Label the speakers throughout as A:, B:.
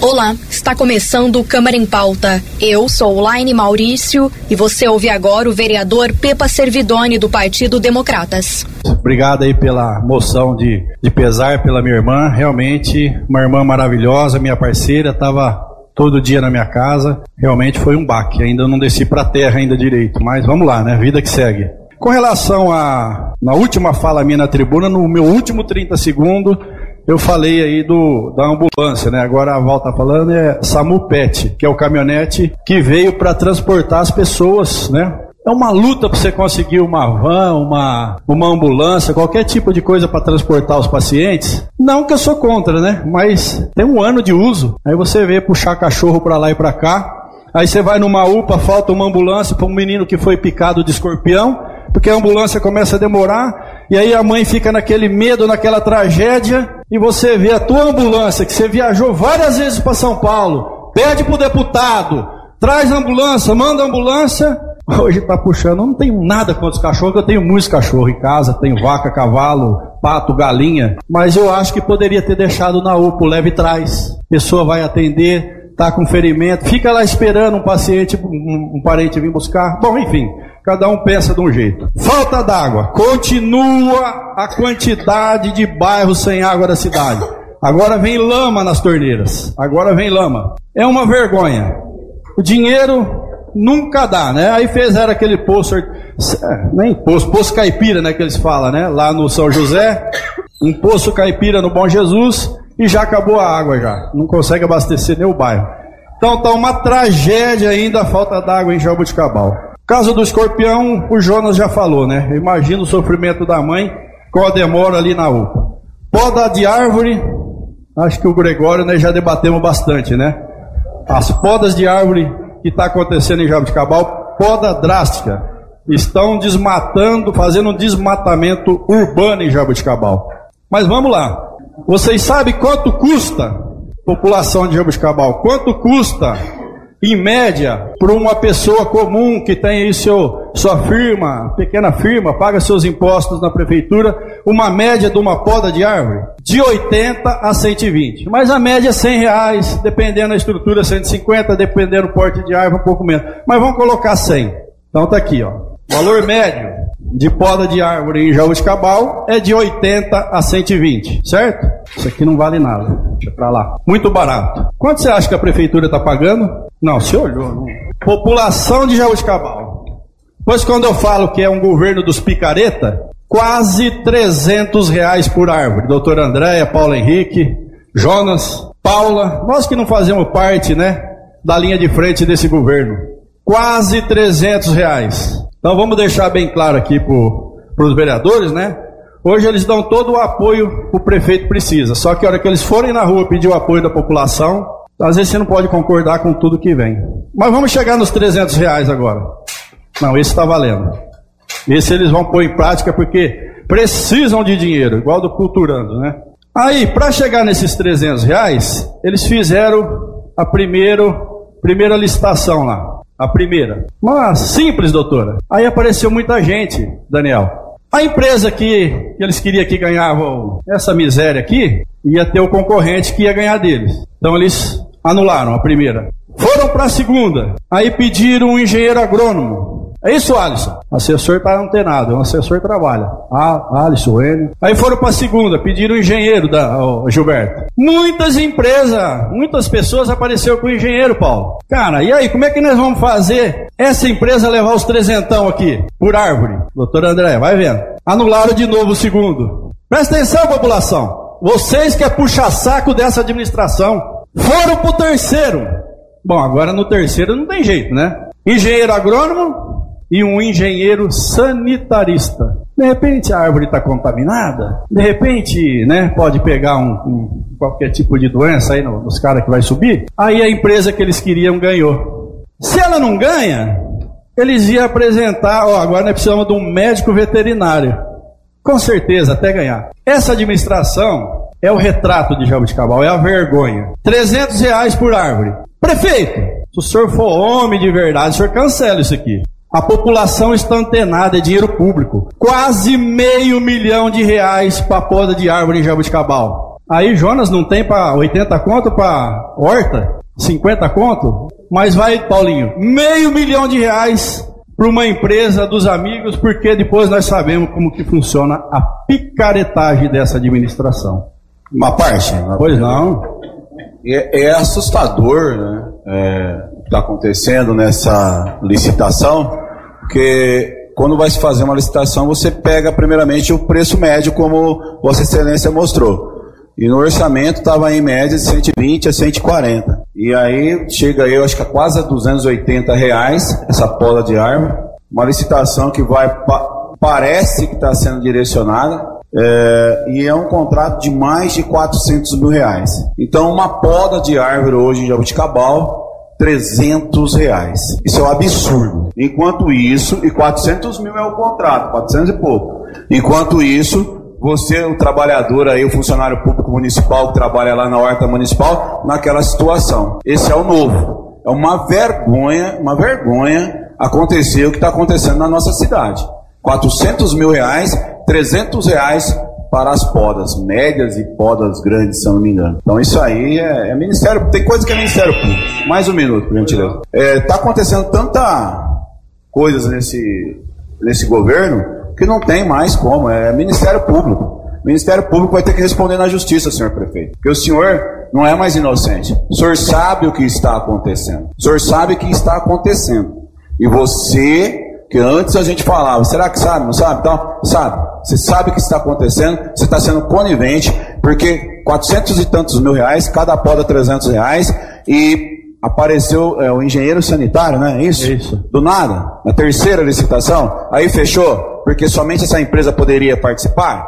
A: Olá, está começando Câmara em Pauta. Eu sou Laine Maurício e você ouve agora o vereador Pepa Servidoni do Partido Democratas.
B: Obrigado aí pela moção de, de pesar pela minha irmã. Realmente, uma irmã maravilhosa, minha parceira, estava todo dia na minha casa. Realmente foi um baque. Ainda não desci para a terra ainda direito, mas vamos lá, né? Vida que segue. Com relação a na última fala minha na tribuna, no meu último 30 segundos, eu falei aí do da ambulância, né? Agora a volta falando é SAMU PET, que é o caminhonete que veio para transportar as pessoas, né? É uma luta para você conseguir uma van, uma, uma ambulância, qualquer tipo de coisa para transportar os pacientes. Não que eu sou contra, né? Mas tem um ano de uso. Aí você vê puxar cachorro para lá e para cá. Aí você vai numa UPA, falta uma ambulância para um menino que foi picado de escorpião, porque a ambulância começa a demorar, e aí a mãe fica naquele medo, naquela tragédia, e você vê a tua ambulância, que você viajou várias vezes para São Paulo, pede para o deputado, traz a ambulância, manda a ambulância, Hoje está puxando, eu não tenho nada contra os cachorros, eu tenho muitos cachorros em casa, tenho vaca, cavalo, pato, galinha, mas eu acho que poderia ter deixado na UPA, leve traz. Pessoa vai atender, tá com ferimento, fica lá esperando um paciente, um, um parente vir buscar. Bom, enfim, cada um pensa de um jeito. Falta d'água, continua a quantidade de bairros sem água da cidade. Agora vem lama nas torneiras. Agora vem lama. É uma vergonha. O dinheiro nunca dá, né? Aí fizeram aquele poço, é, nem poço, poço caipira, né? Que eles falam, né? Lá no São José, um poço caipira no Bom Jesus e já acabou a água já. Não consegue abastecer nem o bairro. Então tá uma tragédia ainda a falta d'água em Jabuticabal. Caso do escorpião, o Jonas já falou, né? Imagina o sofrimento da mãe com a demora ali na UPA. Poda de árvore, acho que o Gregório né, já debatemos bastante, né? As podas de árvore que está acontecendo em Jabuticabal, poda drástica. Estão desmatando, fazendo um desmatamento urbano em Jabuticabal. Mas vamos lá. Vocês sabem quanto custa população de Jabuticabal? Quanto custa em média, para uma pessoa comum que tem aí seu, sua firma, pequena firma, paga seus impostos na prefeitura, uma média de uma poda de árvore? De 80 a 120. Mas a média é 100 reais, dependendo da estrutura, 150, dependendo do porte de árvore, um pouco menos. Mas vamos colocar 100. Então tá aqui, ó. Valor médio de poda de árvore em Jabuticabal é de 80 a 120, certo? Isso aqui não vale nada. Deixa pra lá. Muito barato. Quanto você acha que a prefeitura está pagando? Não, você olhou. Não. População de Jabuticabal. Pois quando eu falo que é um governo dos picareta, quase 300 reais por árvore. Doutor Andréia, Paulo Henrique, Jonas, Paula, nós que não fazemos parte, né, da linha de frente desse governo. Quase 300 reais. Então vamos deixar bem claro aqui para os vereadores, né? Hoje eles dão todo o apoio que o prefeito precisa. Só que a hora que eles forem na rua pedir o apoio da população, às vezes você não pode concordar com tudo que vem. Mas vamos chegar nos 300 reais agora. Não, esse está valendo. Esse eles vão pôr em prática porque precisam de dinheiro, igual do Culturando, né? Aí, para chegar nesses 300 reais, eles fizeram a primeiro, primeira licitação lá. A primeira. Mas simples, doutora. Aí apareceu muita gente, Daniel. A empresa que, eles queriam que ganhavam essa miséria aqui, ia ter o concorrente que ia ganhar deles. Então eles anularam a primeira. Foram para a segunda. Aí pediram um engenheiro agrônomo. É isso, Alisson. Assessor para não ter nada, um assessor trabalha. Ah, Alisson, Enio. Aí foram para a segunda, pediram um engenheiro, da, oh, Gilberto. Muitas empresas, muitas pessoas apareceram com o engenheiro, Paulo. Cara, e aí, como é que nós vamos fazer essa empresa levar os trezentão aqui, por árvore? Doutor André, vai vendo. Anularam de novo o segundo. Presta atenção, população. Vocês que é puxa-saco dessa administração, foram pro terceiro. Bom, agora no terceiro não tem jeito, né? Engenheiro agrônomo, e um engenheiro sanitarista. De repente a árvore está contaminada, de repente, né, pode pegar um, um qualquer tipo de doença aí no, nos caras que vai subir. Aí a empresa que eles queriam ganhou. Se ela não ganha, eles iam apresentar, ó, agora nós precisamos de um médico veterinário. Com certeza, até ganhar. Essa administração É o retrato de Jabuticabal, é a vergonha. 300 reais por árvore. Prefeito, se o senhor for homem de verdade, o senhor cancela isso aqui. A população está antenada, é dinheiro público. Quase meio milhão de reais para poda de árvore em Jabuticabal. Aí Jonas não tem para 80 conto para horta? 50 conto? Mas vai, Paulinho, meio milhão de reais para uma empresa dos amigos, porque depois nós sabemos como que funciona a picaretagem dessa administração.
C: Uma parte.
B: Pois não.
C: É, é assustador, né? É, o que está acontecendo nessa licitação, porque quando vai se fazer uma licitação, você pega primeiramente o preço médio, como Vossa Excelência mostrou. E no orçamento estava em média de 120 a 140. E aí chega eu acho que a quase a 280 reais essa poda de árvore. Uma licitação que vai, pa, parece que está sendo direcionada. É, e é um contrato de mais de 400 mil reais. Então, uma poda de árvore hoje em Jabuticabal 300 reais. Isso é um absurdo. Enquanto isso, e 400 mil é o contrato, 400 e pouco. Enquanto isso, você, o trabalhador aí, o funcionário público municipal que trabalha lá na horta municipal, naquela situação. Esse é o novo. É uma vergonha, uma vergonha acontecer o que está acontecendo na nossa cidade. 400 mil reais, 300 reais para as podas médias e podas grandes, se não me engano. Então isso aí é, é Ministério, tem coisa que é Ministério Público. Mais um minuto, por gentileza. Está é, acontecendo tanta coisas nesse, nesse governo que não tem mais como, é Ministério Público. O Ministério Público vai ter que responder na justiça, senhor prefeito. Porque o senhor não é mais inocente. O senhor sabe o que está acontecendo. O senhor sabe o que está acontecendo. E você que antes a gente falava, será que sabe? Não sabe? Então, sabe. Você sabe o que está acontecendo, você está sendo conivente, porque 400 e tantos mil reais, cada poda 300 reais, e apareceu é, o engenheiro sanitário, né? Isso? Isso. Do nada, na terceira licitação, aí fechou, porque somente essa empresa poderia participar.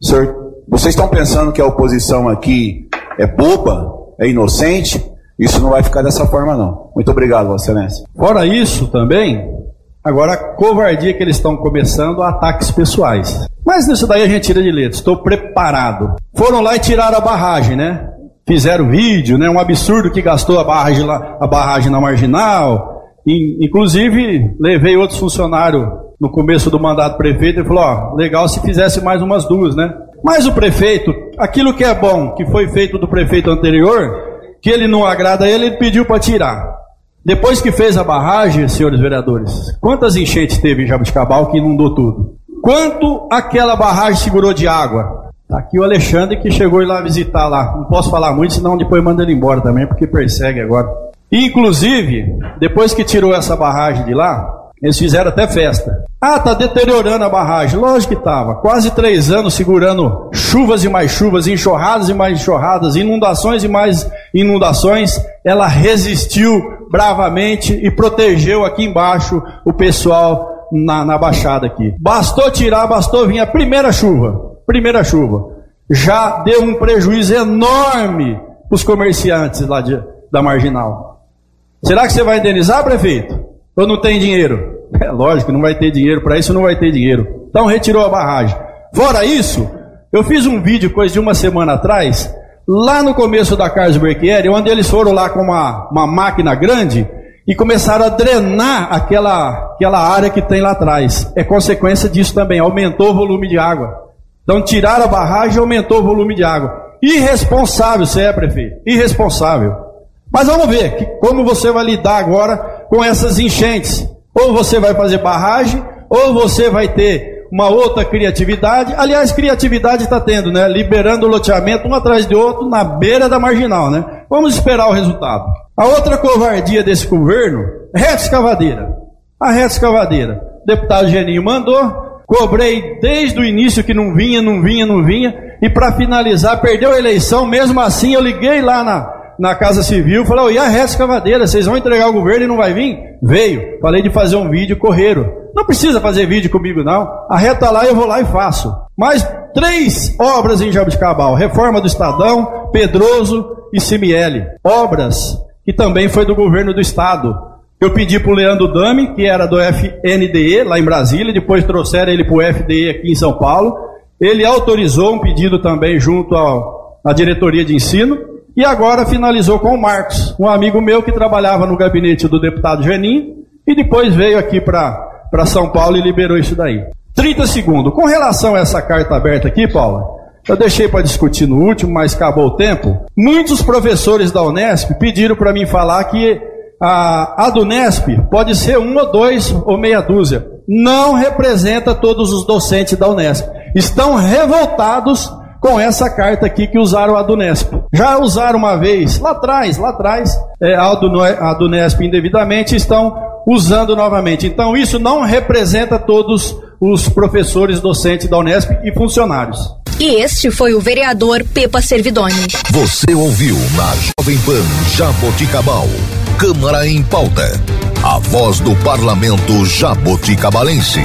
C: Senhor, vocês estão pensando que a oposição aqui é boba, é inocente? Isso não vai ficar dessa forma, não. Muito obrigado, Vossa Excelência.
B: Fora isso também, Agora, a covardia que eles estão começando, ataques pessoais. Mas nisso daí a gente tira de letra. Estou preparado. Foram lá e tiraram a barragem, né? Fizeram vídeo, né? Um absurdo que gastou a barragem, lá, a barragem na marginal. Inclusive, levei outros funcionários no começo do mandato prefeito e falou: ó, legal se fizesse mais umas duas, né? Mas o prefeito, aquilo que é bom, que foi feito do prefeito anterior, que ele não agrada ele, ele pediu para tirar. Depois que fez a barragem, senhores vereadores, quantas enchentes teve em Jabuticabal que inundou tudo? Quanto aquela barragem segurou de água? Tá aqui o Alexandre que chegou lá visitar lá. Não posso falar muito, senão depois manda ele embora também, porque persegue agora. inclusive, depois que tirou essa barragem de lá, eles fizeram até festa. Ah, tá deteriorando a barragem. Lógico que estava. Quase três anos segurando chuvas e mais chuvas, enxurradas e mais enxurradas, inundações e mais inundações. Ela resistiu bravamente e protegeu aqui embaixo o pessoal na, na baixada aqui. Bastou tirar, bastou vir a primeira chuva. Primeira chuva. Já deu um prejuízo enorme para os comerciantes lá de, da marginal. Será que você vai indenizar, prefeito? Ou não tem dinheiro? É lógico, não vai ter dinheiro, para isso não vai ter dinheiro. Então retirou a barragem. Fora isso, eu fiz um vídeo coisa de uma semana atrás, lá no começo da Carlos Berchieri, onde eles foram lá com uma, uma máquina grande e começaram a drenar aquela, aquela área que tem lá atrás. É consequência disso também, aumentou o volume de água. Então tiraram a barragem e aumentou o volume de água. Irresponsável você é, prefeito. Irresponsável. Mas vamos ver que, como você vai lidar agora com essas enchentes. Ou você vai fazer barragem, ou você vai ter uma outra criatividade. Aliás, criatividade está tendo, né? Liberando o loteamento um atrás de outro na beira da marginal, né? Vamos esperar o resultado. A outra covardia desse governo, reta escavadeira. A reta escavadeira. O deputado Geninho mandou, cobrei desde o início que não vinha, não vinha, não vinha, e para finalizar, perdeu a eleição, mesmo assim eu liguei lá na, na Casa Civil, falei, oh, e a reta escavadeira, vocês vão entregar o governo e não vai vir? Veio. Falei de fazer um vídeo, correram. Não precisa fazer vídeo comigo, não. A reta lá, eu vou lá e faço. Mais três obras em Jabuticabal. Reforma do Estadão, Pedroso e Cimiele. Obras que também foi do governo do Estado. Eu pedi para o Leandro Dami, que era do FNDE, lá em Brasília, depois trouxeram ele para o FDE aqui em São Paulo. Ele autorizou um pedido também junto na diretoria de ensino, e agora finalizou com o Marcos, um amigo meu que trabalhava no gabinete do deputado Geninho, e depois veio aqui para São Paulo e liberou isso daí. 30 segundos. Com relação a essa carta aberta aqui, Paula, eu deixei para discutir no último, mas acabou o tempo. Muitos professores da Unesp pediram para mim falar que a, a do Unesp pode ser um ou dois ou meia dúzia. Não representa todos os docentes da Unesp. Estão revoltados com essa carta aqui que usaram a Dunesp. Já usaram uma vez, lá atrás, lá atrás, é, a, do, a Dunesp indevidamente, estão usando novamente. Então isso não representa todos os professores docentes da Unesp e funcionários.
A: E este foi o vereador Pepa Servidoni.
D: Você ouviu na Jovem Pan Jaboticabal. Câmara em pauta. A voz do parlamento jaboticabalense.